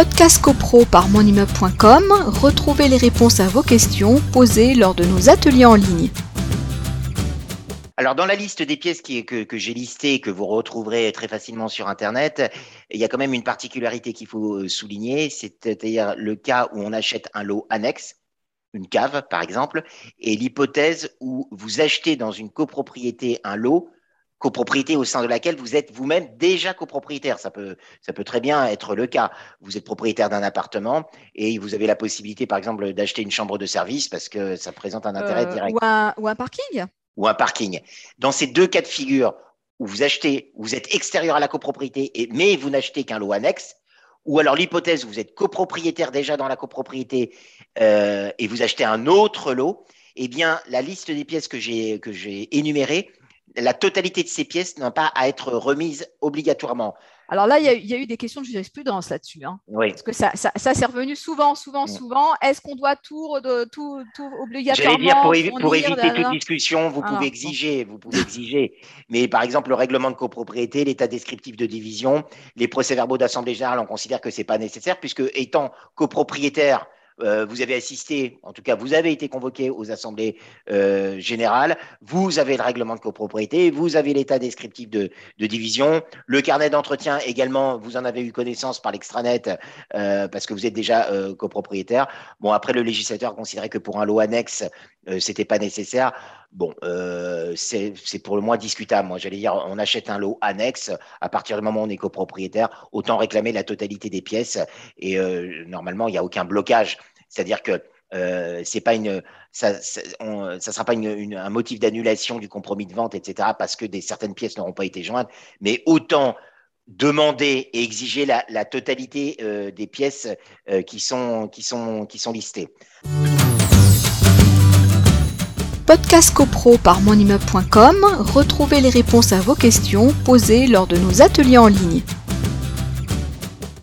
Podcast CoPro par monimmeuble.com, retrouvez les réponses à vos questions posées lors de nos ateliers en ligne. Alors, dans la liste des pièces que, que j'ai listées et que vous retrouverez très facilement sur Internet, il y a quand même une particularité qu'il faut euh, souligner, c'est-à-dire le cas où on achète un lot annexe, une cave par exemple, et l'hypothèse où vous achetez dans une copropriété un lot copropriété au sein de laquelle vous êtes vous-même déjà copropriétaire. Ça peut, ça peut très bien être le cas. Vous êtes propriétaire d'un appartement et vous avez la possibilité, par exemple, d'acheter une chambre de service parce que ça présente un intérêt euh, direct. Ou un, ou un parking? Ou un parking. Dans ces deux cas de figure où vous achetez, vous êtes extérieur à la copropriété, et, mais vous n'achetez qu'un lot annexe, ou alors l'hypothèse, vous êtes copropriétaire déjà dans la copropriété euh, et vous achetez un autre lot, eh bien, la liste des pièces que j'ai que j'ai énumérées la totalité de ces pièces n'a pas à être remise obligatoirement. Alors là, il y, a, eu des questions de jurisprudence là-dessus. Hein. oui. Parce que ça, ça, s'est revenu souvent, souvent, mm. souvent. Est-ce qu'on doit tout, tout, tout obligatoirement J'allais dire, pour, éviter toute discussion, vous pouvez exiger, vous pouvez exiger. Mais par exemple, le règlement de copropriété, l'état descriptif de division, les procès-verbaux d'assemblée générale, on considère que ce n'est pas nécessaire, puisque étant copropriétaire, euh, vous avez assisté, en tout cas, vous avez été convoqué aux assemblées euh, générales, vous avez le règlement de copropriété, vous avez l'état descriptif de, division, le carnet d'entretien également, vous en avez eu connaissance par l'extranet euh, parce que vous êtes déjà copropriétaire. Bon, après, le législateur considérait que pour un lot annexe, c'était pas nécessaire. Bon, c'est pour le moins discutable. Moi, j'allais dire, on achète un lot annexe. À partir du moment où on est copropriétaire, autant réclamer la totalité des pièces. Et normalement, il n'y a aucun blocage. C'est-à-dire que euh, c'est pas ça, ne sera pas un motif d'annulation du compromis de vente, etc., parce que certaines pièces n'auront pas été jointes, mais autant demander et exiger la, totalité euh, des pièces euh, qui sont listées. Podcast CoPro par monimmeuble.com, retrouvez les réponses à vos questions posées lors de nos ateliers en ligne.